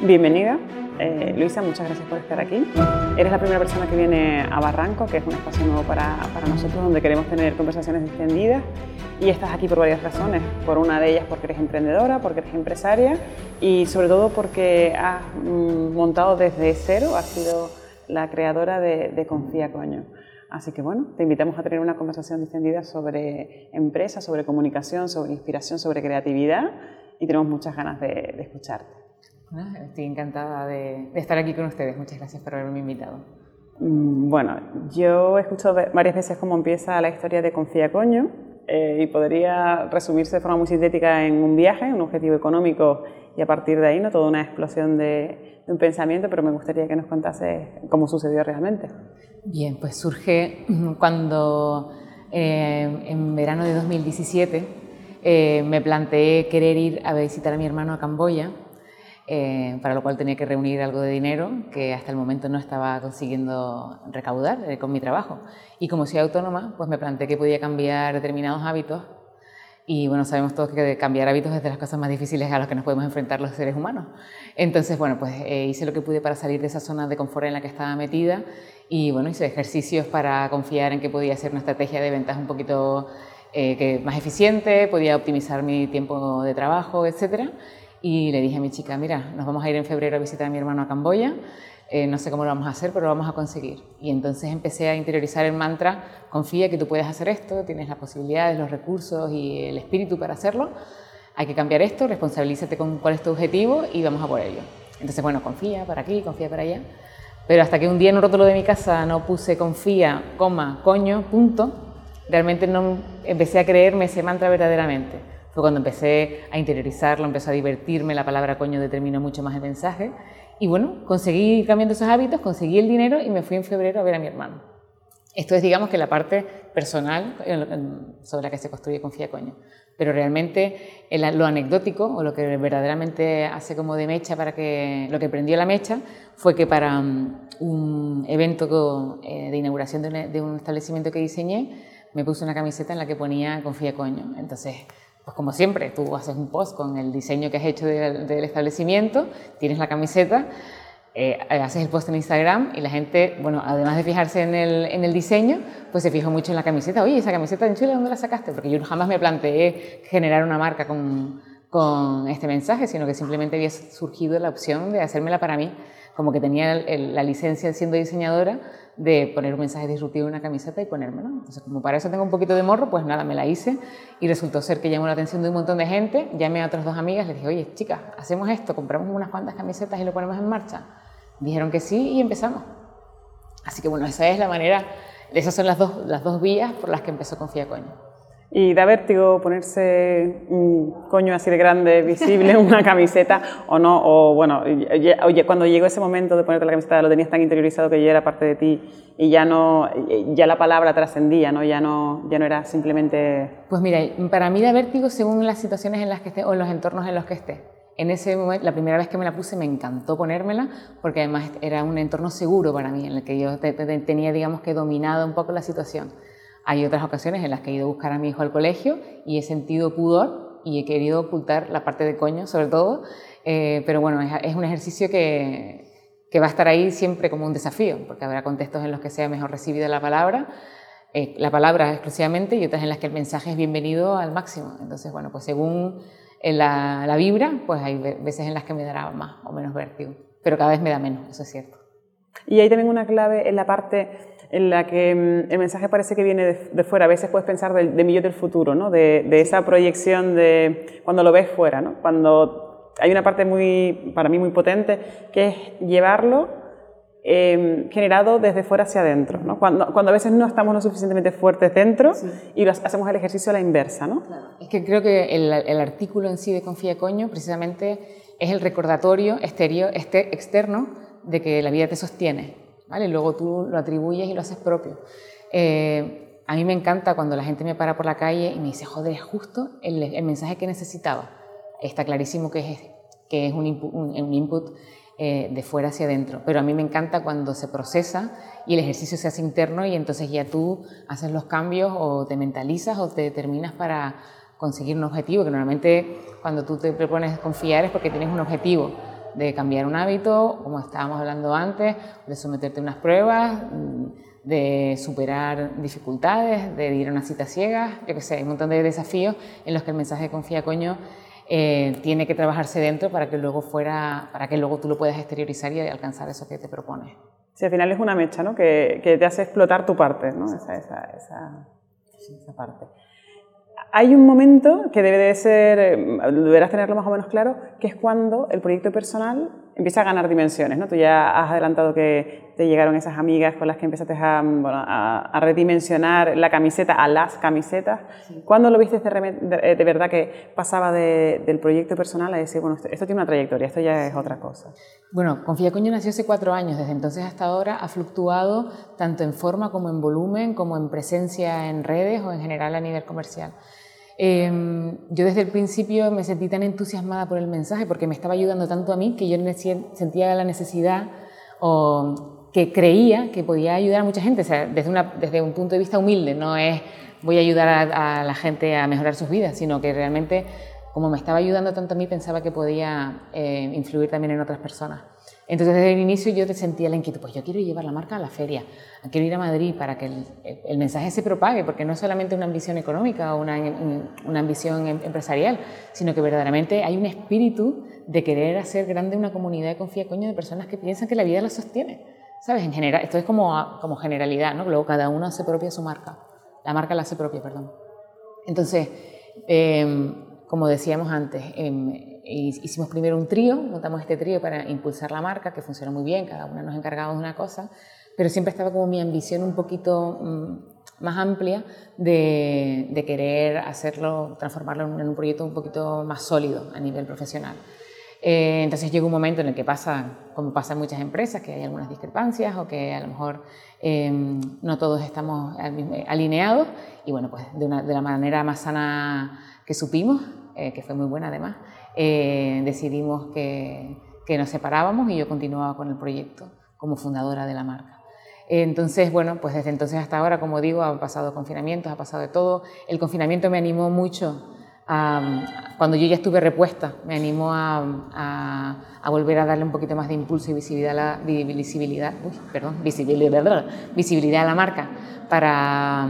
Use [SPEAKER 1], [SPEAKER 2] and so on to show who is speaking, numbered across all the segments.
[SPEAKER 1] Bienvenida. Eh, Luisa, muchas gracias por estar aquí. Eres la primera persona que viene a Barranco, que es un espacio nuevo para, para, nosotros, donde queremos tener conversaciones extendidas. Y estás aquí por varias razones. Por una de ellas, porque eres emprendedora, porque eres empresaria y sobre todo porque has mm, montado desde cero, has sido la creadora de, de Confía Coño. Así que bueno, te invitamos a tener una conversación distendida sobre empresa, sobre comunicación, sobre inspiración, sobre creatividad y tenemos muchas ganas de, de escucharte.
[SPEAKER 2] Estoy encantada de, estar aquí con ustedes. Muchas gracias por haberme invitado.
[SPEAKER 1] Mm, bueno, yo he escuchado varias veces cómo empieza la historia de Confía Coño eh, y podría resumirse de forma muy sintética en un viaje, un objetivo económico y a partir de ahí no toda una explosión de, un pensamiento, pero me gustaría que nos contase cómo sucedió realmente.
[SPEAKER 2] Bien, pues surge cuando eh, en verano de 2017 eh, me planteé querer ir a visitar a mi hermano a Camboya eh, para lo cual tenía que reunir algo de dinero que hasta el momento no estaba consiguiendo recaudar eh, con mi trabajo. Y como soy autónoma, pues me planteé que podía cambiar determinados hábitos y bueno, sabemos todos que cambiar hábitos es de las cosas más difíciles a las que nos podemos enfrentar los seres humanos. Entonces, bueno, pues eh, hice lo que pude para salir de esa zona de confort en la que estaba metida y bueno, hice ejercicios para confiar en que podía ser una estrategia de ventas un poquito que más eficiente, podía optimizar mi tiempo de trabajo, etcétera y le dije a mi chica, mira, nos vamos a ir en febrero a visitar a mi hermano a Camboya, eh, no sé cómo lo vamos a hacer, pero lo vamos a conseguir. Y entonces empecé a interiorizar el mantra, confía que tú puedes hacer esto, tienes las posibilidades, los recursos y el espíritu para hacerlo, hay que cambiar esto, responsabilízate con cuál es tu objetivo y vamos a por ello. Entonces, bueno, confía para aquí, confía para allá. Pero hasta que un día en un rótulo de mi casa no puse confía, coma, coño, punto, realmente no empecé a creerme ese mantra verdaderamente. Fue cuando empecé a interiorizarlo, empezó a divertirme, la palabra coño determinó mucho más el mensaje. Y bueno, conseguí cambiando esos hábitos, conseguí el dinero y me fui en febrero a ver a mi hermano. Esto es, digamos, que la parte personal sobre la que se construye Confía Coño. Pero realmente lo anecdótico o lo que verdaderamente hace como de mecha para que lo que prendió la mecha fue que para mm, un evento eh, de inauguración de un, establecimiento que diseñé me puse una camiseta en la que ponía Confía Coño. Entonces pues como siempre, tú haces un post con el diseño que has hecho del, establecimiento, tienes la camiseta, eh, haces el post en Instagram y la gente, bueno, además de fijarse en el, en el, diseño, pues se fijó mucho en la camiseta. Oye, esa camiseta en Chile, ¿dónde la sacaste? Porque yo jamás me planteé generar una marca con, con este mensaje, sino que simplemente había surgido la opción de hacérmela para mí, como que tenía la licencia siendo diseñadora de poner un mensaje disruptivo en una camiseta y ponérmelo. Entonces, como para eso tengo un poquito de morro, pues nada, me la hice y resultó ser que llamó la atención de un montón de gente. Llamé a otras dos amigas, les dije, oye, chicas, hacemos esto, compramos unas cuantas camisetas y lo ponemos en marcha. Dijeron que sí y empezamos. Así que bueno, esa es la manera, esas son las dos, las dos vías por las que empezó Confía Coño.
[SPEAKER 1] Y da vértigo ponerse un coño así de grande, visible, una camiseta, o no, o bueno, oye, cuando llegó ese momento de ponerte la camiseta lo tenías tan interiorizado que ya era parte de ti y ya no, ya la palabra trascendía, ¿no? Ya no, ya no era simplemente...
[SPEAKER 2] Pues mira, para mí da vértigo según las situaciones en las que esté o los entornos en los que esté. En ese momento, la primera vez que me la puse me encantó ponérmela porque además era un entorno seguro para mí en el que yo tenía, digamos que dominado un poco la situación. Hay otras ocasiones en las que he ido a buscar a mi hijo al colegio y he sentido pudor y he querido ocultar la parte de coño, sobre todo. Eh, pero bueno, es, un ejercicio que, que, va a estar ahí siempre como un desafío, porque habrá contextos en los que sea mejor recibida la palabra, eh, la palabra exclusivamente, y otras en las que el mensaje es bienvenido al máximo. Entonces, bueno, pues según la, la vibra, pues hay veces en las que me dará más o menos vértigo, pero cada vez me da menos, eso es cierto.
[SPEAKER 1] Y hay también una clave en la parte en la que mm, el mensaje parece que viene de, fuera. A veces puedes pensar de, de mi yo del futuro, ¿no? de, esa proyección de cuando lo ves fuera. ¿no? Cuando hay una parte muy, para mí muy potente que es llevarlo em, generado desde fuera hacia adentro. ¿no? Cuando, cuando, a veces no estamos lo suficientemente fuertes dentro y hacemos el ejercicio a la inversa. ¿no?
[SPEAKER 2] Es que creo que el, el, artículo en sí de Confía Coño precisamente es el recordatorio exterior, este, externo de que la vida te sostiene ¿vale? Luego tú lo atribuyes y lo haces propio. Eh, a mí me encanta cuando la gente me para por la calle y me dice, joder, es justo el, mensaje que necesitaba. Está clarísimo que es, un, input, eh, de fuera hacia adentro. Pero a mí me encanta cuando se procesa y el ejercicio se hace interno y entonces ya tú haces los cambios o te mentalizas o te determinas para conseguir un objetivo, que normalmente cuando tú te propones confiar es porque tienes un objetivo de cambiar un hábito, como estábamos hablando antes, de someterte a unas pruebas, mm, de superar dificultades, de ir a una cita ciega, yo qué sé, hay un montón de desafíos en los que el mensaje de confía coño eh, tiene que trabajarse dentro para que luego fuera, para que luego tú lo puedas exteriorizar y alcanzar eso que te propones.
[SPEAKER 1] Sí, al final es una mecha, ¿no? Que, que te hace explotar tu parte, ¿no? Esa, esa, esa, esa parte. Hay un momento que debe de ser, eh, deberás tenerlo más o menos claro, que es cuando el proyecto personal empieza a ganar dimensiones. ¿no? Tú ya has adelantado que te llegaron esas amigas con las que empezaste a, bueno, a, redimensionar la camiseta a las camisetas. ¿Cuándo lo viste de, de, verdad que pasaba del proyecto personal a decir, bueno, esto, tiene una trayectoria, esto ya es otra cosa?
[SPEAKER 2] Bueno, Confía Coño nació hace cuatro años, desde entonces hasta ahora ha fluctuado tanto en forma como en volumen, como en presencia en redes o en general a nivel comercial. Em, yo desde el principio me sentí tan entusiasmada por el mensaje porque me estaba ayudando tanto a mí que yo sentía la necesidad o que creía que podía ayudar a mucha gente, desde, desde un punto de vista humilde, no es voy a ayudar a, a, la gente a mejorar sus vidas, sino que realmente como me estaba ayudando tanto a mí pensaba que podía eh, influir también en otras personas. Entonces desde el inicio yo sentía la inquietud, pues yo quiero llevar la marca a la feria, quiero ir a Madrid para que el, mensaje se propague, porque no es solamente una ambición económica o una, una, ambición em, empresarial, sino que verdaderamente hay un espíritu de querer hacer grande una comunidad de confía coño de personas que piensan que la vida la sostiene. ¿Sabes? En general, esto es como, como generalidad, ¿no? Luego cada uno hace propia su marca. La marca la hace propia, perdón. Entonces, em, como decíamos antes, em, hicimos primero un trío, montamos este trío para impulsar la marca, que funcionó muy bien, cada uno nos encargamos de una cosa, pero siempre estaba como mi ambición un poquito mm, más amplia de, de, querer hacerlo, transformarlo en un proyecto un poquito más sólido a nivel profesional. Eh, entonces llega un momento en el que pasa, como pasa en muchas empresas, que hay algunas discrepancias o que a lo mejor em, no todos estamos alineados y bueno, pues de, una, de la manera más sana que supimos, eh, que fue muy buena además, eh, decidimos que, que, nos separábamos y yo continuaba con el proyecto como fundadora de la marca. Entonces, bueno, pues desde entonces hasta ahora, como digo, han pasado confinamientos, ha pasado de todo. El confinamiento me animó mucho cuando yo ya estuve repuesta, me animó a, a, volver a darle un poquito más de impulso y visibilidad a la, visibilidad, perdón, visibilidad, visibilidad a la marca para,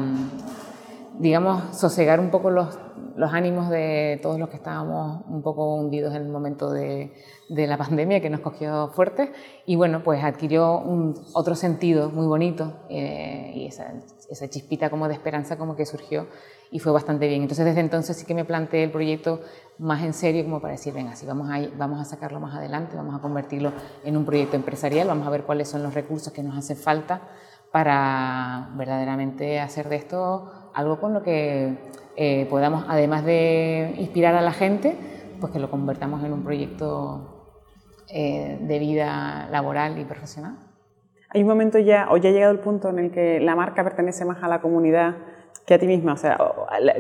[SPEAKER 2] digamos, sosegar un poco los los ánimos de todos los que estábamos un poco hundidos en el momento de, de la pandemia que nos cogió fuerte y bueno, pues adquirió un, otro sentido muy bonito eh, y esa, esa, chispita como de esperanza como que surgió y fue bastante bien. Entonces desde entonces sí que me planteé el proyecto más en serio como para decir, venga, si vamos a, vamos a sacarlo más adelante, vamos a convertirlo en un proyecto empresarial, vamos a ver cuáles son los recursos que nos hacen falta para verdaderamente hacer de esto algo con lo que eh, podamos, además de inspirar a la gente, pues que lo convertamos en un proyecto eh, de vida laboral y profesional.
[SPEAKER 1] Hay un momento ya, o ya ha llegado el punto en el que la marca pertenece más a la comunidad que a ti misma. O sea,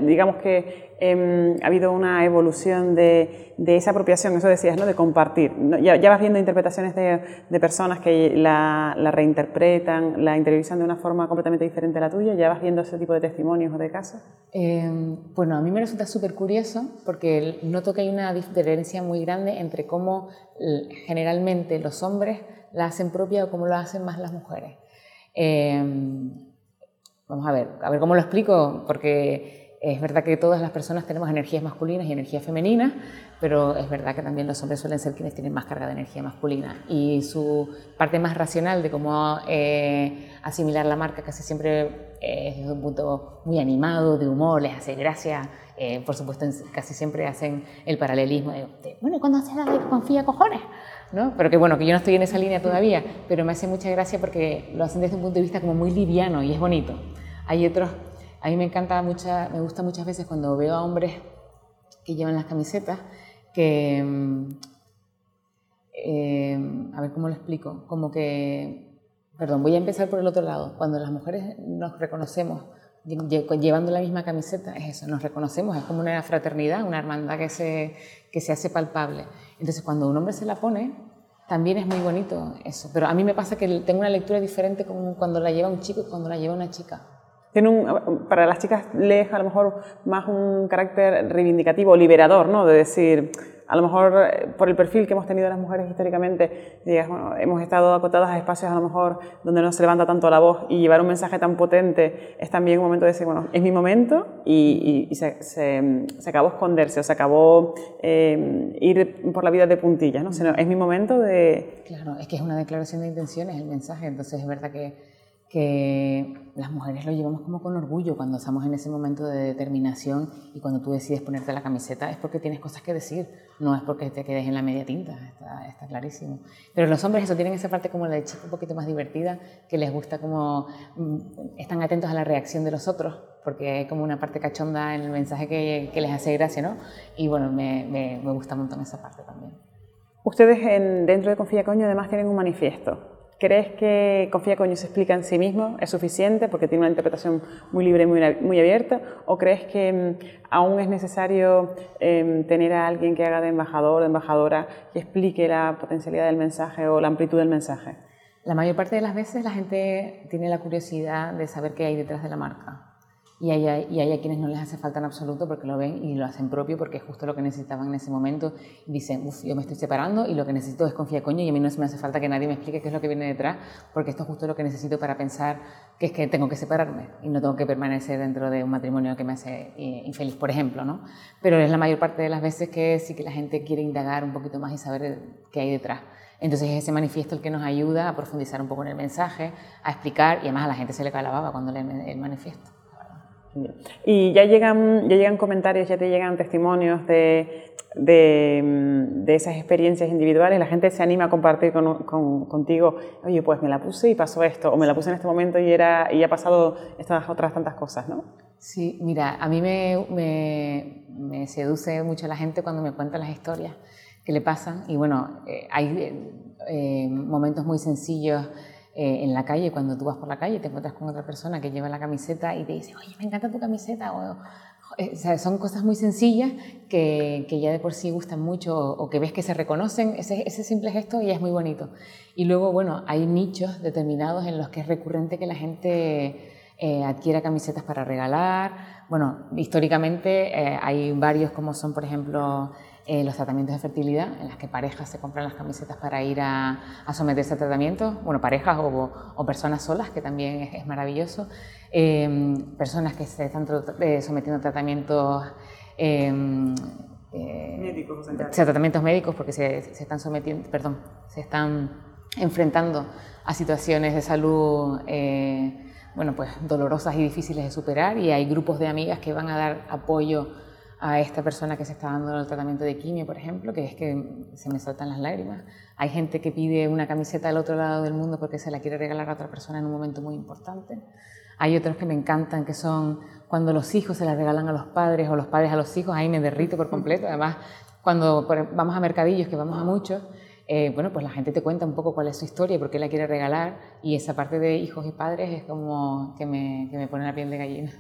[SPEAKER 1] digamos que em, ha habido una evolución de, de, esa apropiación, eso decías, ¿no? de compartir. Ya, vas viendo interpretaciones de, de personas que la, reinterpretan, la interiorizan de una forma completamente diferente a la tuya. ¿Ya vas viendo ese tipo de testimonios o de casos?
[SPEAKER 2] Eh, bueno, a mí me resulta súper curioso porque noto que hay una diferencia muy grande entre cómo generalmente los hombres la hacen propia o cómo lo hacen más las mujeres. Eh, Vamos a ver, a ver cómo lo explico, porque es verdad que todas las personas tenemos energías masculinas y energías femeninas, pero es verdad que también los hombres suelen ser quienes tienen más carga de energía masculina. Y su parte más racional de cómo eh, asimilar la marca casi siempre es desde un punto muy animado, de humor, les hace gracia. Eh, por supuesto, casi siempre hacen el paralelismo de, bueno, cuando haces la de confía, cojones. ¿no? Pero que bueno, que yo no estoy en esa línea todavía, pero me hace mucha gracia porque lo hacen desde un punto de vista como muy liviano y es bonito. Hay otros, a mí me encanta mucha, me gusta muchas veces cuando veo a hombres que llevan las camisetas que, mm, eh, a ver cómo lo explico, como que, perdón, voy a empezar por el otro lado, cuando las mujeres nos reconocemos llevando la misma camiseta, es eso, nos reconocemos, es como una fraternidad, una hermandad que se, que se hace palpable. Entonces, cuando un hombre se la pone, También es muy bonito eso, pero a mí me pasa que tengo una lectura diferente cuando la lleva un chico y cuando la lleva una chica.
[SPEAKER 1] Tiene un, para las chicas lees a lo mejor más un carácter reivindicativo, liberador, ¿no? De decir, a lo mejor eh, por el perfil que hemos tenido las mujeres históricamente, hemos estado acotadas a espacios a lo mejor donde no se levanta tanto la voz y llevar un mensaje tan potente es también un momento de decir, bueno, es mi momento y, se, se, acabó esconderse o se acabó eh, ir por la vida de puntillas, ¿no? Sino, es mi momento de...
[SPEAKER 2] Claro, es que es una declaración de intenciones el mensaje, entonces es verdad que que las mujeres lo llevamos como con orgullo cuando estamos en ese momento de determinación y cuando tú decides ponerte la camiseta es porque tienes cosas que decir, no es porque te quedes en la media tinta, está, está clarísimo. Pero los hombres eso tienen esa parte como la de chico un poquito más divertida, que les gusta como, mm, están atentos a la reacción de los otros, porque hay como una parte cachonda en el mensaje que, que les hace gracia, ¿no? Y bueno, me, me, me gusta un montón esa parte también.
[SPEAKER 1] Ustedes en, dentro de Confía Coño además tienen un manifiesto ¿Crees que Confía Coño se explica en sí mismo? ¿Es suficiente porque tiene una interpretación muy libre y muy, muy abierta? ¿O crees que mm, aún es necesario em, tener a alguien que haga de embajador o embajadora que explique la potencialidad del mensaje o la amplitud del mensaje?
[SPEAKER 2] La mayor parte de las veces la gente tiene la curiosidad de saber qué hay detrás de la marca y hay, a quienes no les hace falta en absoluto porque lo ven y lo hacen propio porque es justo lo que necesitaban en ese momento. Dicen, uff, yo me estoy separando y lo que necesito es confiar coño y a mí no me hace falta que nadie me explique qué es lo que viene detrás porque esto es justo lo que necesito para pensar que es que tengo que separarme y no tengo que permanecer dentro de un matrimonio que me hace eh, infeliz, por ejemplo, ¿no? Pero es la mayor parte de las veces que sí que la gente quiere indagar un poquito más y saber qué hay detrás. Entonces es ese manifiesto el que nos ayuda a profundizar un poco en el mensaje, a explicar y además a la gente se le cae la baba cuando lee el manifiesto.
[SPEAKER 1] Y ya llegan, ya llegan comentarios, ya te llegan testimonios de, de, esas experiencias individuales, la gente se anima a compartir con, contigo, oye, pues me la puse y pasó esto, o me la puse en este momento y, era, y ha pasado estas otras tantas cosas, ¿no?
[SPEAKER 2] Sí, mira, a mí me, me, me seduce mucho la gente cuando me cuenta las historias que le pasan. Y bueno, eh, hay eh, eh, momentos muy sencillos eh, en la calle, cuando tú vas por la calle, te encuentras con otra persona que lleva la camiseta y te dice, oye, me encanta tu camiseta. O, eh, son cosas muy sencillas que, que, ya de por sí gustan mucho o, que ves que se reconocen, ese, ese simple gesto y es muy bonito. Y luego, bueno, hay nichos determinados en los que es recurrente que la gente eh, adquiera camisetas para regalar. Bueno, históricamente hay varios como son, por ejemplo, eh, los tratamientos de fertilidad, en las que parejas se compran las camisetas para ir a, someterse a tratamientos, bueno, parejas o, personas solas, que también es, maravilloso, em, personas que se están eh, sometiendo a tratamientos em, eh, médicos, tratamientos médicos porque se, se, están sometiendo, perdón, se están enfrentando a situaciones de salud bueno, pues dolorosas y difíciles de superar y hay grupos de amigas que van a dar apoyo a esta persona que se está dando el tratamiento de quimio, por ejemplo, que es que se me saltan las lágrimas. Hay gente que pide una camiseta al otro lado del mundo porque se la quiere regalar a otra persona en un momento muy importante. Hay otros que me encantan, que son cuando los hijos se la regalan a los padres o los padres a los hijos, ahí me derrito por completo. Además, cuando vamos a mercadillos, que vamos a muchos, eh, bueno, pues la gente te cuenta un poco cuál es su historia y por qué la quiere regalar. Y esa parte de hijos y padres es como que me, que me pone la piel de gallina.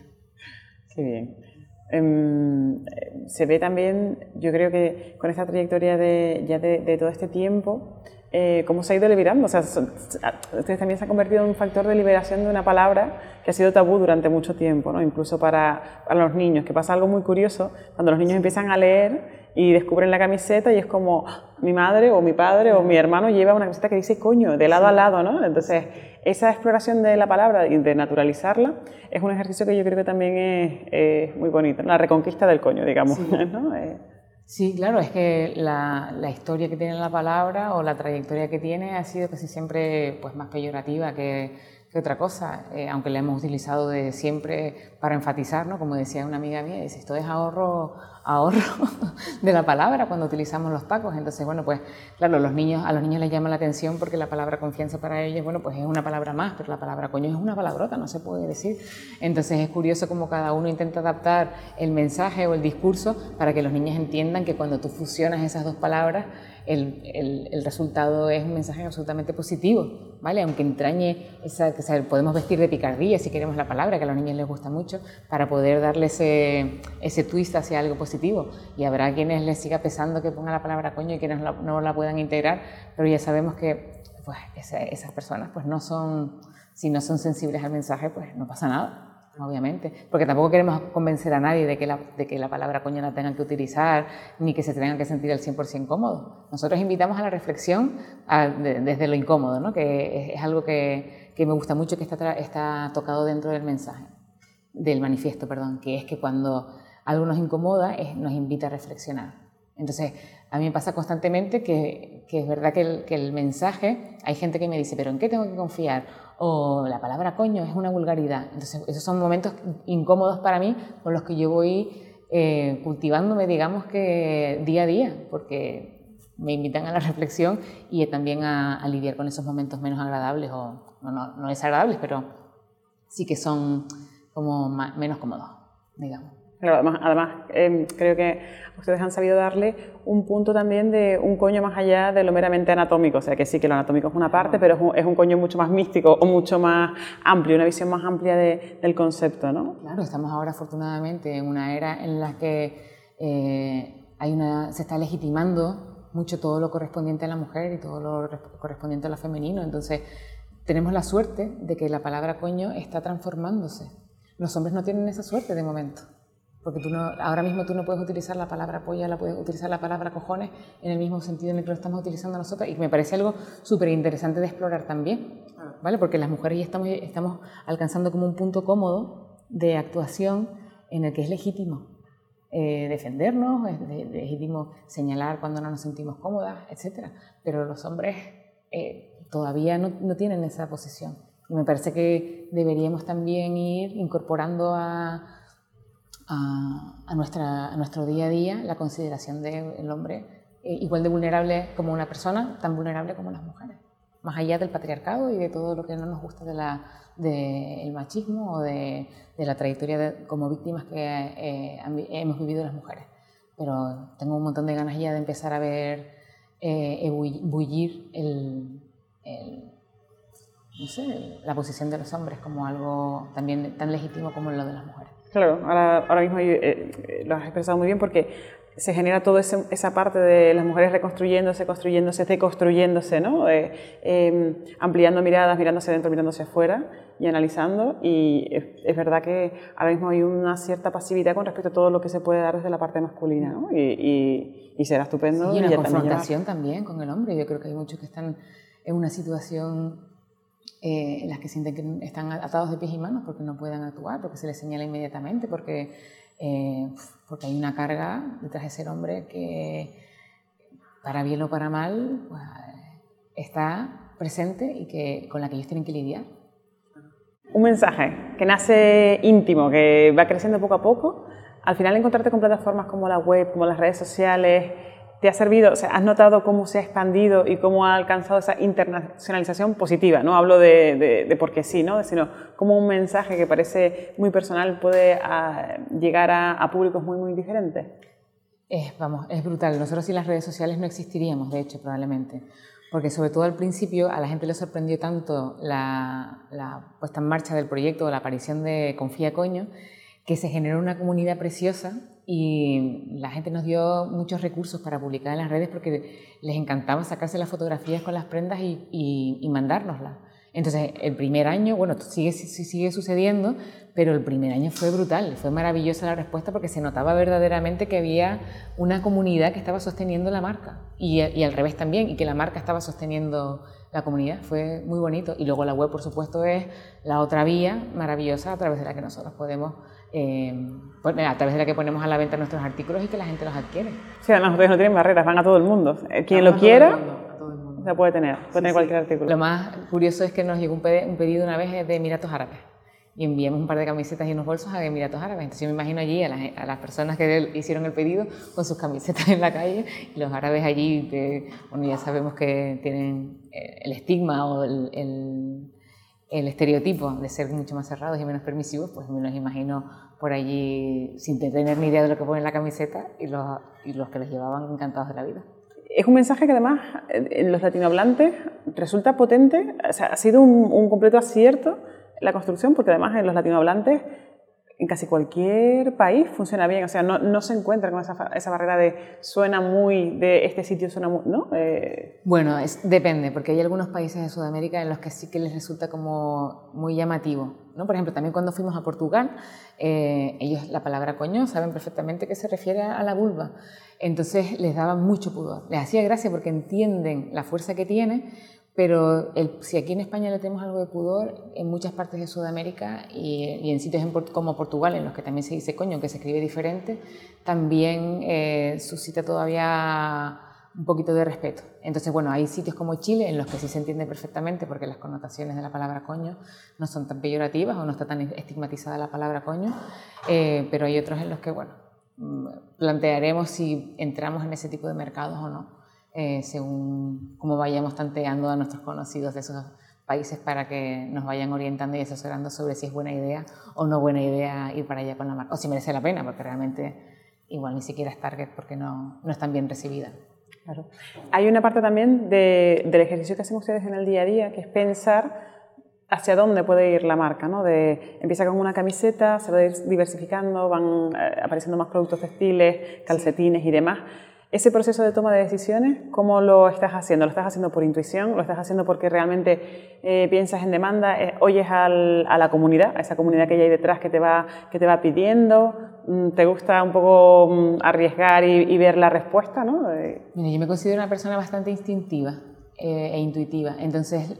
[SPEAKER 1] Qué bien. Em, se ve también, yo creo que con esta trayectoria de, ya de, todo este tiempo, eh, cómo se ha ido liberando. O sea, ustedes también se han convertido en un factor de liberación de una palabra que ha sido tabú durante mucho tiempo, ¿no? incluso para, para los niños, que pasa algo muy curioso cuando los niños empiezan a leer y descubren la camiseta y es como mi madre o mi padre o mi hermano lleva una camiseta que dice coño, de lado a lado, ¿no? Entonces, esa exploración de la palabra y de naturalizarla es un ejercicio que yo creo que también es, muy bonito, la reconquista del coño, digamos. ¿no?
[SPEAKER 2] Eh. Sí, claro, es que la, la, historia que tiene la palabra o la trayectoria que tiene ha sido casi siempre pues, más peyorativa que, que otra cosa, eh, aunque la hemos utilizado de siempre para enfatizar, ¿no? como decía una amiga mía, dice, esto es ahorro ahorro de la palabra cuando utilizamos los pacos. Entonces, bueno, pues claro, los niños, a los niños les llama la atención porque la palabra confianza para ellos, bueno, pues es una palabra más, pero la palabra coño es una palabrota, no se puede decir. Entonces es curioso cómo cada uno intenta adaptar el mensaje o el discurso para que los niños entiendan que cuando tú fusionas esas dos palabras, el, el, resultado es un mensaje absolutamente positivo, ¿vale? Aunque entrañe esa, que podemos vestir de picardía si queremos la palabra, que a los niños les gusta mucho, para poder darle ese, ese twist hacia algo positivo. Y habrá quienes les siga pesando que ponga la palabra coño y quienes no la puedan integrar, pero ya sabemos que pues, esas personas pues no son, si no son sensibles al mensaje, pues no pasa nada obviamente, porque tampoco queremos convencer a nadie de que, la, de que la palabra coño la tengan que utilizar, ni que se tengan que sentir al 100% cómodo. Nosotros invitamos a la reflexión desde lo incómodo, ¿no? que es, algo que, que, me gusta mucho que está, está tocado dentro del mensaje, del manifiesto, perdón, que es que cuando algo nos incomoda, es, nos invita a reflexionar. Entonces, a mí me pasa constantemente que, que es verdad que el, que el mensaje, hay gente que me dice, pero ¿en qué tengo que confiar? o la palabra coño es una vulgaridad. Entonces, esos son momentos incómodos para mí con los que yo voy eh, cultivándome, digamos que día a día, porque me invitan a la reflexión y también a, lidiar con esos momentos menos agradables, o no, no, no desagradables, pero sí que son como menos cómodos, digamos
[SPEAKER 1] además, em, creo que ustedes han sabido darle un punto también de un coño más allá de lo meramente anatómico. O sea, que sí, que lo anatómico es una parte, pero es un, coño mucho más místico o mucho más amplio, una visión más amplia del concepto, ¿no?
[SPEAKER 2] Claro, estamos ahora afortunadamente en una era en la que eh, hay una, se está legitimando mucho todo lo correspondiente a la mujer y todo lo correspondiente a lo femenino. Entonces, tenemos la suerte de que la palabra coño está transformándose. Los hombres no tienen esa suerte de momento. Porque tú no, ahora mismo tú no puedes utilizar la palabra polla, la puedes utilizar la palabra cojones en el mismo sentido en el que lo estamos utilizando nosotros y me parece algo súper interesante de explorar también, ¿vale? Porque las mujeres ya estamos, estamos alcanzando como un punto cómodo de actuación en el que es legítimo eh, defendernos, es legítimo señalar cuando no nos sentimos cómodas, etc. Pero los hombres eh, todavía no, no tienen esa posición. Y me parece que deberíamos también ir incorporando a a, nuestro día a día la consideración del hombre eh, igual de vulnerable como una persona, tan vulnerable como las mujeres, más allá del patriarcado y de todo lo que no nos gusta del de machismo o de, de la trayectoria como víctimas que eh, hemos vivido las mujeres. Pero tengo un montón de ganas ya de empezar a ver eh, bullir la posición de los hombres como algo también tan legítimo como lo de las mujeres.
[SPEAKER 1] Claro, ahora, ahora mismo eh, eh, lo has expresado muy bien porque se genera toda esa parte de las mujeres reconstruyéndose, construyéndose, deconstruyéndose, ¿no? Eh, em, ampliando miradas, mirándose dentro, mirándose afuera y analizando. Y es, verdad que ahora mismo hay una cierta pasividad con respecto a todo lo que se puede dar desde la parte masculina, ¿no? Y, y, será estupendo.
[SPEAKER 2] y una confrontación también con el hombre. Yo creo que hay muchos que están en una situación eh, las que sienten que están atados de pies y manos porque no pueden actuar, porque se les señala inmediatamente, porque, eh, porque hay una carga detrás de ser hombre que, para bien o para mal, pues, está presente y que, con la que ellos tienen que lidiar.
[SPEAKER 1] Un mensaje que nace íntimo, que va creciendo poco a poco. Al final encontrarte con plataformas como la web, como las redes sociales, te ha servido, o sea, has notado cómo se ha expandido y cómo ha alcanzado esa internacionalización positiva, no hablo de, de, porque sí, ¿no? sino cómo un mensaje que parece muy personal puede ah, llegar a, públicos muy, muy diferentes.
[SPEAKER 2] Es, vamos, es brutal. Nosotros sin las redes sociales no existiríamos, de hecho, probablemente. Porque sobre todo al principio a la gente le sorprendió tanto la puesta en marcha del proyecto o la aparición de Confía Coño, que se generó una comunidad preciosa y la gente nos dio muchos recursos para publicar en las redes porque les encantaba sacarse las fotografías con las prendas y, y, mandárnoslas. Entonces, el primer año, bueno, sigue, sigue sucediendo, pero el primer año fue brutal, fue maravillosa la respuesta porque se notaba verdaderamente que había una comunidad que estaba sosteniendo la marca y, y al revés también, y que la marca estaba sosteniendo la comunidad. Fue muy bonito. Y luego la web, por supuesto, es la otra vía maravillosa a través de la que nosotros podemos eh, pues, a través de la que ponemos a la venta nuestros artículos y que la gente los adquiere.
[SPEAKER 1] Sí, además ustedes no tienen barreras, van a todo el mundo. Eh, quien lo quiera, se puede tener, puede tener cualquier artículo.
[SPEAKER 2] Lo más curioso es que nos llegó un pedido una vez de Emiratos Árabes y enviamos un par de camisetas y unos bolsos a Emiratos Árabes. Entonces yo me imagino allí a las, personas que hicieron el pedido con sus camisetas en la calle y los árabes allí, que bueno, ya sabemos que tienen eh, el estigma o el, el estereotipo de ser mucho más cerrados y menos permisivos, pues me los imagino por allí sin tener ni idea de lo que pone en la camiseta y los, y los que les llevaban encantados de la vida.
[SPEAKER 1] es un mensaje que además en los latinohablantes resulta potente, o sea, ha sido un, un completo acierto la construcción, porque además en los latinohablantes en casi cualquier país funciona bien, o sea, no, no se encuentra con esa, esa, barrera de suena muy, de este sitio suena muy, ¿no?
[SPEAKER 2] Eh... Bueno, es, depende, porque hay algunos países de Sudamérica en los que sí que les resulta como muy llamativo, ¿no? Por ejemplo, también cuando fuimos a Portugal, eh, ellos la palabra coño saben perfectamente que se refiere a la vulva, entonces les daba mucho pudor, les hacía gracia porque entienden la fuerza que tiene, pero si aquí en España le tenemos algo de pudor, en muchas partes de Sudamérica y, en sitios como Portugal, en los que también se dice coño, que se escribe diferente, también eh, suscita todavía un poquito de respeto. Entonces, bueno, hay sitios como Chile en los que sí se entiende perfectamente porque las connotaciones de la palabra coño no son tan peyorativas o no está tan estigmatizada la palabra coño, eh, pero hay otros en los que, bueno, mm, plantearemos si entramos en ese tipo de mercados o no. Eh, según cómo vayamos tanteando a nuestros conocidos de esos países para que nos vayan orientando y asesorando sobre si es buena idea o no buena idea ir para allá con la marca, o si merece la pena, porque realmente igual ni siquiera es target porque no, no están bien recibida.
[SPEAKER 1] Claro. Hay una parte también de, del ejercicio que hacen ustedes en el día a día, que es pensar hacia dónde puede ir la marca, ¿no? De, empieza con una camiseta, se va diversificando, van eh, apareciendo más productos textiles, calcetines y demás ese proceso de toma de decisiones, ¿cómo lo estás haciendo? ¿Lo estás haciendo por intuición? ¿Lo estás haciendo porque realmente eh, piensas en demanda? Eh, ¿Oyes a la comunidad, a esa comunidad que hay detrás que te va, que te va pidiendo? Mm, ¿Te gusta un poco mm, arriesgar y, ver la respuesta? ¿no?
[SPEAKER 2] Eh, yo me considero una persona bastante instintiva e intuitiva, entonces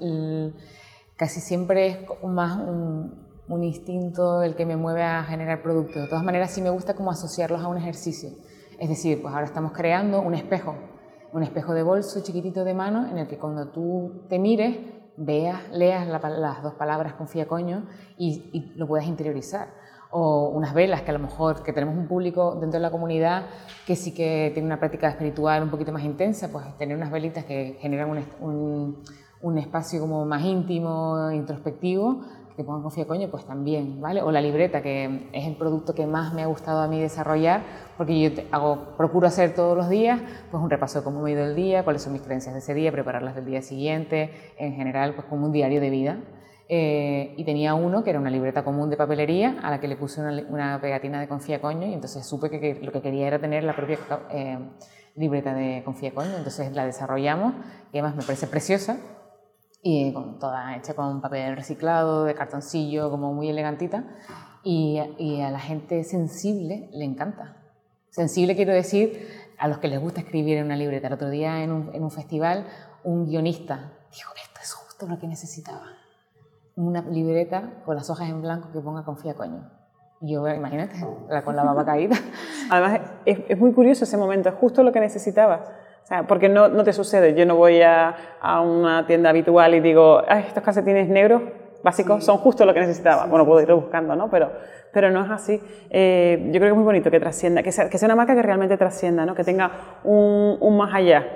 [SPEAKER 2] casi siempre es más un, un instinto el que me mueve a generar productos. De todas maneras, sí me gusta como asociarlos a un ejercicio. Es decir, pues ahora estamos creando un espejo, un espejo de bolso chiquitito de mano en el que cuando tú te mires, veas, leas las dos palabras confía coño y, lo puedas interiorizar. O unas velas que a lo mejor que tenemos un público dentro de la comunidad que sí que tiene una práctica espiritual un poquito más intensa, pues tener unas velitas que generan un, un, espacio como más íntimo, introspectivo, que pongan confía coño, pues también, ¿vale? O la libreta, que es el producto que más me ha gustado a mí desarrollar, porque yo hago, procuro hacer todos los días, pues un repaso de cómo me ha ido el día, cuáles son mis creencias de ese día, prepararlas del día siguiente, en general, pues como un diario de vida. Eh, y tenía uno que era una libreta común de papelería a la que le puse una, pegatina de confía coño y entonces supe que, lo que quería era tener la propia eh, libreta de confía coño, entonces la desarrollamos y además me parece preciosa y con toda hecha con papel reciclado, de cartoncillo, como muy elegantita. Y, y, a la gente sensible le encanta. Sensible quiero decir a los que les gusta escribir en una libreta. El otro día en un, en un festival un guionista dijo, esto es justo lo que necesitaba. Una libreta con las hojas en blanco que ponga confía coño. Yo, imagínate, con la baba caída.
[SPEAKER 1] Además, es, es muy curioso ese momento, es justo lo que necesitabas o sea, porque no, no, te sucede. Yo no voy a, a, una tienda habitual y digo, estos calcetines negros básicos son justo lo que necesitaba. bueno, puedo ir buscando, ¿no? Pero, pero no es así. Eh, yo creo que es muy bonito que trascienda, que sea, que sea una marca que realmente trascienda, ¿no? Que tenga un, un más allá.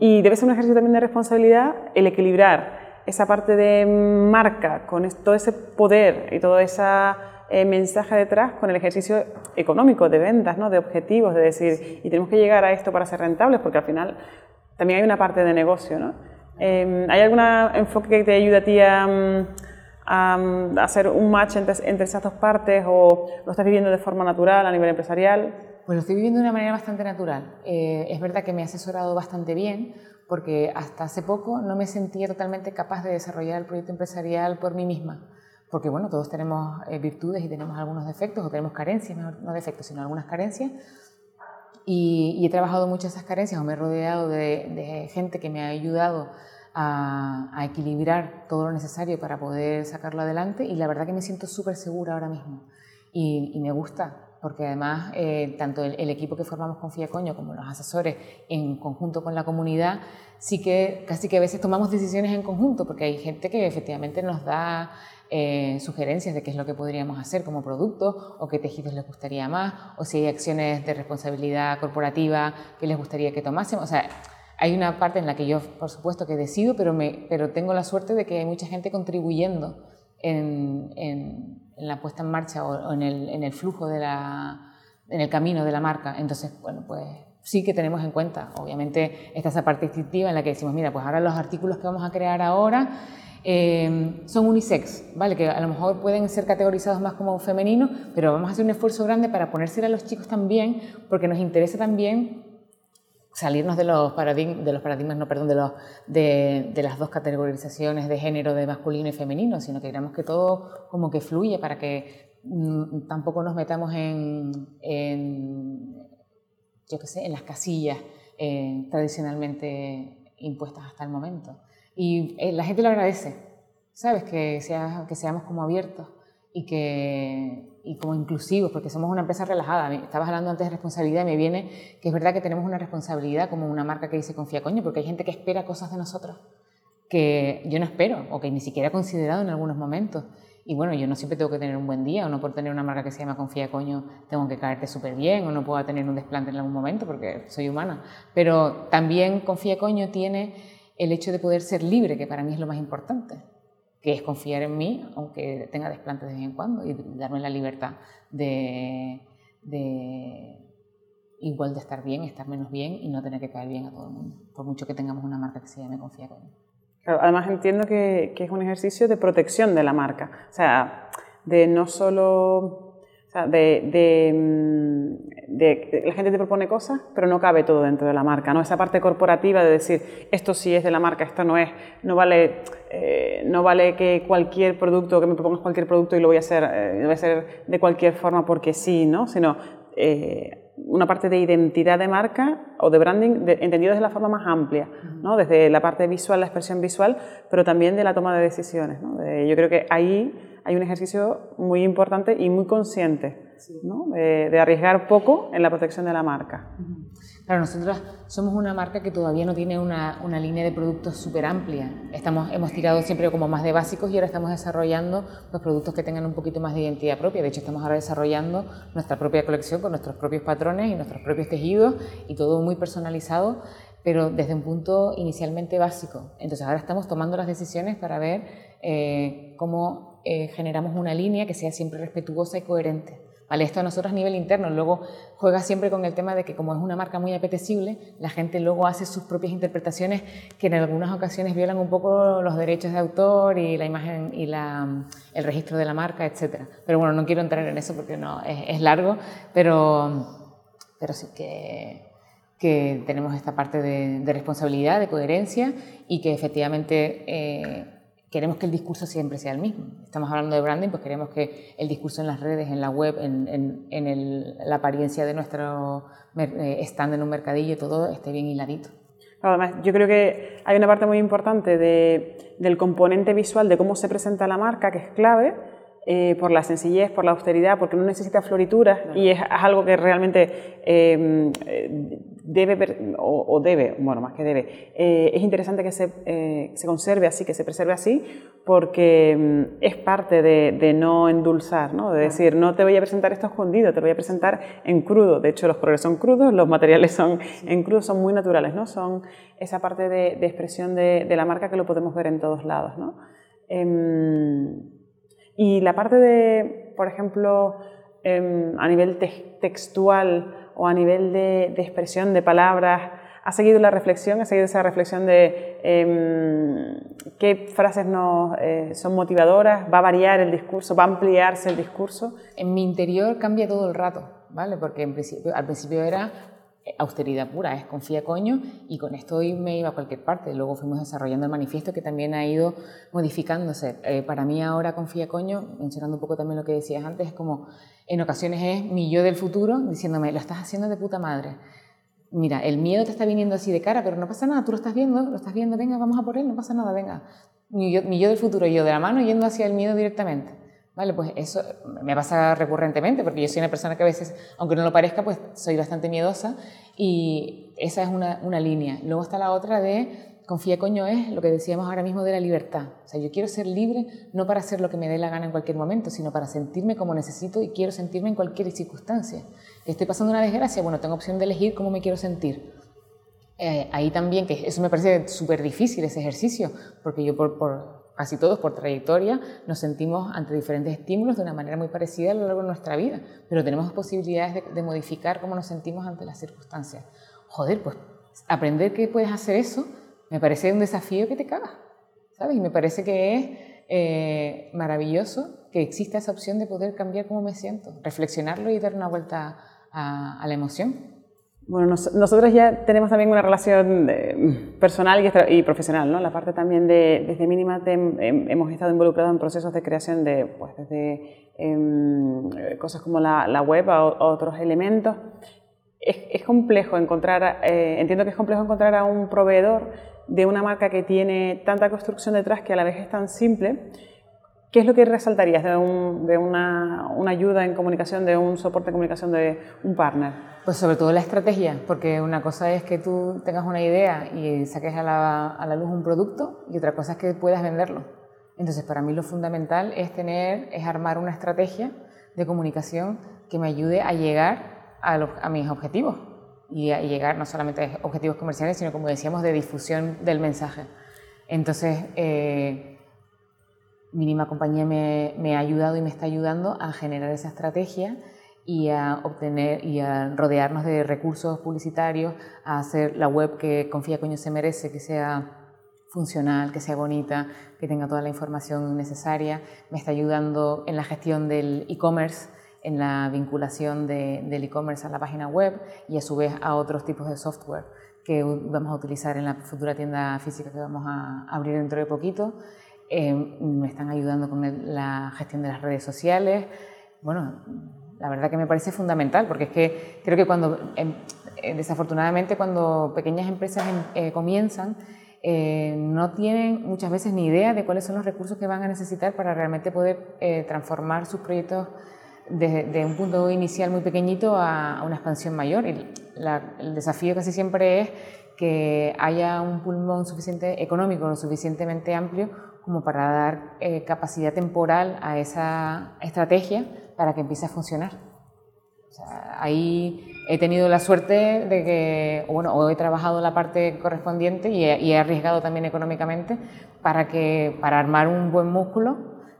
[SPEAKER 1] Y debe ser un ejercicio también de responsabilidad el equilibrar esa parte de marca con todo ese poder y toda esa eh, mensaje detrás con el ejercicio económico de ventas, ¿no? de objetivos, de decir, y tenemos que llegar a esto para ser rentables, porque al final también hay una parte de negocio. ¿no? Em, ¿Hay algún enfoque que te ayude a ti a, hacer un match entre, entre, esas dos partes o lo estás viviendo de forma natural a nivel empresarial?
[SPEAKER 2] Pues lo estoy viviendo de una manera bastante natural. Eh, es verdad que me he asesorado bastante bien porque hasta hace poco no me sentía totalmente capaz de desarrollar el proyecto empresarial por mí misma porque bueno, todos tenemos eh, virtudes y tenemos algunos defectos o tenemos carencias, no, defectos, sino algunas carencias. Y, he trabajado mucho esas carencias o me he rodeado de, gente que me ha ayudado a, equilibrar todo lo necesario para poder sacarlo adelante y la verdad que me siento súper segura ahora mismo y, me gusta porque además eh, tanto el, el, equipo que formamos con Fiacoño como los asesores en conjunto con la comunidad sí que casi que a veces tomamos decisiones en conjunto porque hay gente que efectivamente nos da eh, sugerencias de qué es lo que podríamos hacer como producto o qué tejidos les gustaría más o si hay acciones de responsabilidad corporativa que les gustaría que tomásemos. O sea, hay una parte en la que yo, por supuesto, que decido, pero, me, pero tengo la suerte de que hay mucha gente contribuyendo en, en, la puesta en marcha o, en, el, en, el, flujo de la, en el camino de la marca. Entonces, bueno, pues sí que tenemos en cuenta. Obviamente está esa parte instintiva en la que decimos, mira, pues ahora los artículos que vamos a crear ahora eh, son unisex, ¿vale? Que a lo mejor pueden ser categorizados más como femeninos, pero vamos a hacer un esfuerzo grande para ponérselo a los chicos también, porque nos interesa también salirnos de los, paradigmas, de los paradigmas, no, perdón, de, los, de, las dos categorizaciones de género de masculino y femenino, sino que queremos que todo como que fluya para que mm, tampoco nos metamos en, qué sé, en las casillas eh, tradicionalmente impuestas hasta el momento. Y eh, la gente lo agradece, ¿sabes? Que, sea, que seamos como abiertos y, que, y como inclusivos, porque somos una empresa relajada. Estabas hablando antes de responsabilidad y me viene que es verdad que tenemos una responsabilidad como una marca que dice confía coño, porque hay gente que espera cosas de nosotros que yo no espero o que ni siquiera he considerado en algunos momentos. Y bueno, yo no siempre tengo que tener un buen día, o no por tener una marca que se llama Confía Coño tengo que caerte súper bien, o no puedo tener un desplante en algún momento porque soy humana. Pero también Confía Coño tiene el hecho de poder ser libre, que para mí es lo más importante, que es confiar en mí, aunque tenga desplantes de vez en cuando, y darme la libertad de, igual de estar bien, estar menos bien y no tener que caer bien a todo el mundo, por mucho que tengamos una marca que se llame Confía Coño.
[SPEAKER 1] Claro, además entiendo que, que, es un ejercicio de protección de la marca, o sea, de no solo o sea, de, mm, de, de, la gente te propone cosas, pero no cabe todo dentro de la marca, ¿no? Esa parte corporativa de decir, esto sí es de la marca, esto no es, no vale, eh, no vale que cualquier producto, que me propongas cualquier producto y lo voy a hacer, eh, lo voy a hacer de cualquier forma porque sí, ¿no? Sino eh, una parte de identidad de marca o de branding de, entendido desde la forma más amplia, ¿no? Desde la parte visual, la expresión visual, pero también de la toma de decisiones, ¿no? Yo creo que ahí hay un ejercicio muy importante y muy consciente ¿no? de, de, arriesgar poco en la protección de la marca.
[SPEAKER 2] Claro, nosotros somos una marca que todavía no tiene una, una línea de productos súper amplia. Estamos, hemos tirado siempre como más de básicos y ahora estamos desarrollando los productos que tengan un poquito más de identidad propia. De hecho, estamos ahora desarrollando nuestra propia colección con nuestros propios patrones y nuestros propios tejidos y todo muy personalizado, pero desde un punto inicialmente básico. Entonces, ahora estamos tomando las decisiones para ver eh, cómo eh, generamos una línea que sea siempre respetuosa y coherente. ¿Vale? Esto a nosotros a nivel interno. Luego juega siempre con el tema de que como es una marca muy apetecible, la gente luego hace sus propias interpretaciones que en algunas ocasiones violan un poco los derechos de autor y la imagen y la, el registro de la marca, etc. Pero bueno, no quiero entrar en eso porque no, es, es largo, pero, pero sí que, que tenemos esta parte de, de, responsabilidad, de coherencia y que efectivamente... Eh, queremos que el discurso siempre sea el mismo. Estamos hablando de branding, pues queremos que el discurso en las redes, en la web, en, en, en el, la apariencia de nuestro eh, stand en un mercadillo, todo esté bien hiladito.
[SPEAKER 1] Además, yo creo que hay una parte muy importante de, del componente visual, de cómo se presenta la marca, que es clave, eh, por la sencillez, por la austeridad, porque no necesita florituras claro. y es, es, algo que realmente eh, debe, o, o, debe, bueno, más que debe, eh, es interesante que se, eh, se, conserve así, que se preserve así, porque mm, es parte de, de, no endulzar, ¿no? de decir, no te voy a presentar esto escondido, te voy a presentar en crudo. De hecho, los colores son crudos, los materiales son en crudo, son muy naturales, ¿no? son esa parte de, de expresión de, de, la marca que lo podemos ver en todos lados. ¿no? Eh, y la parte de, por ejemplo, eh, a nivel te textual o a nivel de, de, expresión de palabras, ¿ha seguido la reflexión? ¿Ha seguido esa reflexión de eh, qué frases eh, son motivadoras? ¿Va a variar el discurso? ¿Va a ampliarse el discurso?
[SPEAKER 2] En mi interior cambia todo el rato, ¿vale? Porque en al principio era austeridad pura, es confía coño y con esto hoy me iba a cualquier parte. Luego fuimos desarrollando el manifiesto que también ha ido modificándose. Eh, para mí ahora confía coño, mencionando un poco también lo que decías antes, es como en ocasiones es mi yo del futuro diciéndome, lo estás haciendo de puta madre. Mira, el miedo te está viniendo así de cara, pero no pasa nada, tú lo estás viendo, lo estás viendo, venga, vamos a por él, no pasa nada, venga. Mi yo, mi yo del futuro yo de la mano yendo hacia el miedo directamente. Vale, pues eso me pasa recurrentemente porque yo soy una persona que a veces, aunque no lo parezca, pues soy bastante miedosa y esa es una, una línea. Luego está la otra de confía coño es lo que decíamos ahora mismo de la libertad. O sea, yo quiero ser libre no para hacer lo que me dé la gana en cualquier momento, sino para sentirme como necesito y quiero sentirme en cualquier circunstancia. Estoy pasando una desgracia, bueno, tengo opción de elegir cómo me quiero sentir. Eh, ahí también, que eso me parece súper difícil ese ejercicio, porque yo por, por casi todos por trayectoria, nos sentimos ante diferentes estímulos de una manera muy parecida a lo largo de nuestra vida, pero tenemos posibilidades de, modificar cómo nos sentimos ante las circunstancias. Joder, pues aprender que puedes hacer eso me parece un desafío que te caga, ¿sabes? Y me parece que es eh, maravilloso que exista esa opción de poder cambiar cómo me siento, reflexionarlo y dar una vuelta a la emoción.
[SPEAKER 1] Bueno, nosotros ya tenemos también una relación personal y, profesional, ¿no? La parte también de, desde mínima hemos estado involucrados en procesos de creación de, pues, desde em, cosas como la, web a, otros elementos. Es, complejo encontrar, eh, entiendo que es complejo encontrar a un proveedor de una marca que tiene tanta construcción detrás que a la vez es tan simple. ¿Qué es lo que resaltarías de, de una, una ayuda en comunicación, de un soporte de comunicación de un partner?
[SPEAKER 2] Pues sobre todo la estrategia, porque una cosa es que tú tengas una idea y saques a la, luz un producto y otra cosa es que puedas venderlo. Entonces, para mí lo fundamental es tener, es armar una estrategia de comunicación que me ayude a llegar a, mis objetivos y a llegar no solamente a objetivos comerciales, sino como decíamos, de difusión del mensaje. Entonces, eh, Mínima Compañía me, ha ayudado y me está ayudando a generar esa estrategia y a obtener y a rodearnos de recursos publicitarios, a hacer la web que Confía Coño se merece, que sea funcional, que sea bonita, que tenga toda la información necesaria. Me está ayudando en la gestión del e-commerce, en la vinculación del e-commerce a la página web y a su vez a otros tipos de software que vamos a utilizar en la futura tienda física que vamos a abrir dentro de poquito. Eh, me están ayudando con la gestión de las redes sociales. Bueno, la verdad que me parece fundamental, porque es que creo que cuando, em, eh, desafortunadamente, cuando pequeñas empresas em, eh, comienzan, eh, no tienen muchas veces ni idea de cuáles son los recursos que van a necesitar para realmente poder transformar sus proyectos de, un punto inicial muy pequeñito a, una expansión mayor. Y el desafío casi siempre es que haya un pulmón suficiente económico, lo suficientemente amplio como para dar capacidad temporal a esa estrategia para que empiece a funcionar. ahí he tenido la suerte de que, bueno, he trabajado la parte correspondiente y he, arriesgado también económicamente para, que, para armar un buen músculo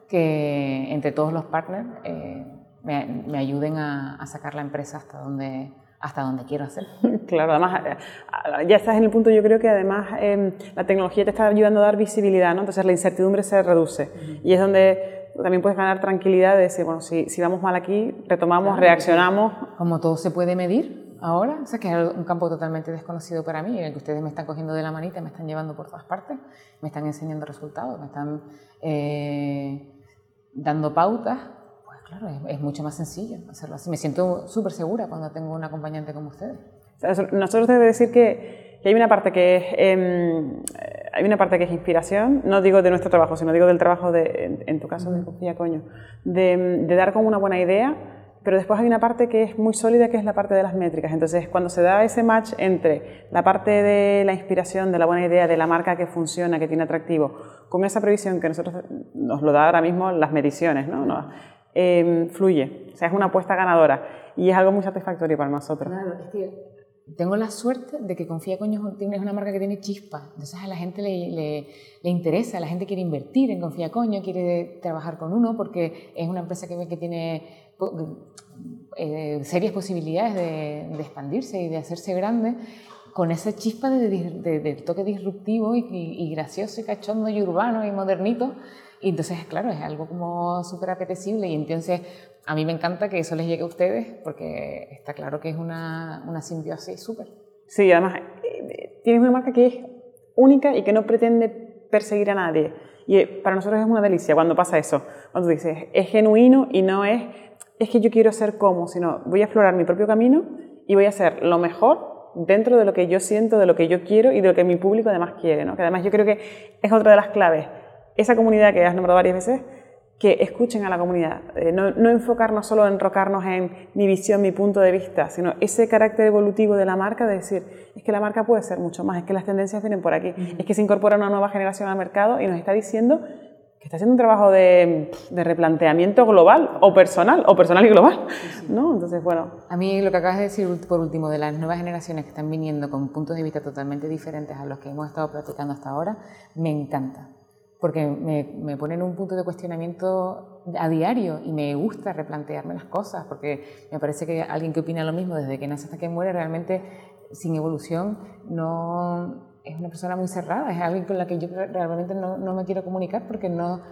[SPEAKER 2] que entre todos los partners eh, me, ayuden a, sacar la empresa hasta donde, hasta donde quiero hacer.
[SPEAKER 1] Claro, además eh, ya estás en el punto, yo creo que además em, la tecnología te está ayudando a dar visibilidad, ¿no? entonces la incertidumbre se reduce y es donde también puedes ganar tranquilidad de decir, bueno, si, si vamos mal aquí, retomamos, reaccionamos.
[SPEAKER 2] Como todo se puede medir ahora, o sea, que es un campo totalmente desconocido para mí, en el que ustedes me están cogiendo de la manita, me están llevando por todas partes, me están enseñando resultados, me están eh, dando pautas, claro, es, mucho más sencillo hacerlo así. Me siento súper segura cuando tengo un acompañante como ustedes.
[SPEAKER 1] nosotros debemos decir que, que, hay una parte que es... Em, hay una parte que es inspiración, no digo de nuestro trabajo, sino digo del trabajo, de, en, tu caso, de Confía Coño, de, dar como una buena idea, pero después hay una parte que es muy sólida, que es la parte de las métricas. Entonces, cuando se da ese match entre la parte de la inspiración, de la buena idea, de la marca que funciona, que tiene atractivo, con esa previsión que nosotros nos lo da ahora mismo las mediciones, ¿no? Em, fluye. O sea, es una apuesta ganadora y es algo muy satisfactorio para nosotros.
[SPEAKER 2] Claro, tengo la suerte de que Confía Coño es una marca que tiene chispa. Entonces a la gente le, le, interesa, la gente quiere invertir en Confía Coño, quiere trabajar con uno porque es una empresa que que tiene eh, serias posibilidades de, expandirse y de hacerse grande con esa chispa de, toque disruptivo y, y, gracioso y cachondo y urbano y modernito. Y entonces, claro, es algo como súper apetecible y entonces a mí me encanta que eso les llegue a ustedes porque está claro que es una, una simbiosis súper.
[SPEAKER 1] Sí, además eh, tienes una marca que es única y que no pretende perseguir a nadie. Y eh, para nosotros es una delicia cuando pasa eso. Cuando dices, es genuino y no es, es que yo quiero ser como, sino voy a explorar mi propio camino y voy a hacer lo mejor dentro de lo que yo siento, de lo que yo quiero y de lo que mi público además quiere. ¿no? Que además yo creo que es otra de las claves. Esa comunidad que has nombrado varias veces, que escuchen a la comunidad, eh, no, no, enfocarnos solo en enrocarnos en mi visión, mi punto de vista, sino ese carácter evolutivo de la marca de decir, es que la marca puede ser mucho más, es que las tendencias vienen por aquí, es que se incorpora una nueva generación al mercado y nos está diciendo que está haciendo un trabajo de, de replanteamiento global o personal, o personal y global, ¿no? Entonces, bueno.
[SPEAKER 2] A mí lo que acabas de decir por último, de las nuevas generaciones que están viniendo con puntos de vista totalmente diferentes a los que hemos estado platicando hasta ahora, me encanta porque me, me pone en un punto de cuestionamiento a diario y me gusta replantearme las cosas, porque me parece que alguien que opina lo mismo desde que nace hasta que muere, realmente sin evolución no es una persona muy cerrada, es alguien con la que yo realmente no, no me quiero comunicar porque no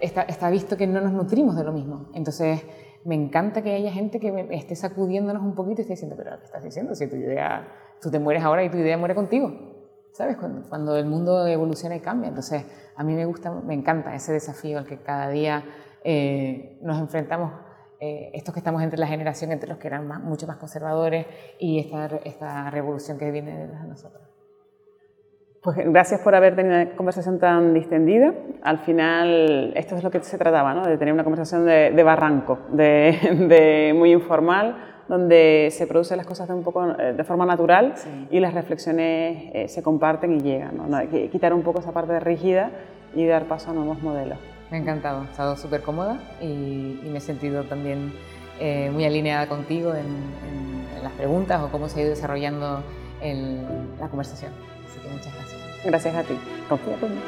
[SPEAKER 2] está, está, visto que no nos nutrimos de lo mismo. Entonces, me encanta que haya gente que esté sacudiéndonos un poquito y esté diciendo, pero ¿qué estás diciendo? Si tu idea, tú te mueres ahora y tu idea muere contigo. ¿Sabes? Cuando, el mundo evoluciona y cambia. Entonces, a mí me gusta, me encanta ese desafío al que cada día eh, nos enfrentamos, eh, estos que estamos entre la generación, entre los que eran mucho más conservadores y esta, esta revolución que viene detrás de nosotros.
[SPEAKER 1] Pues gracias por haber tenido una conversación tan distendida. Al final, esto es lo que se trataba, ¿no? de tener una conversación de, barranco, de, de muy informal, donde se producen las cosas de, un poco, eh, de forma natural y las reflexiones eh, se comparten y llegan. ¿no? Que quitar un poco esa parte rígida y dar paso a nuevos modelos.
[SPEAKER 2] Me ha encantado, he estado súper cómoda y, me he sentido también eh, muy alineada contigo en, las preguntas o cómo se ha ido desarrollando la conversación. Así que muchas gracias.
[SPEAKER 1] Gracias a ti. Confía conmigo.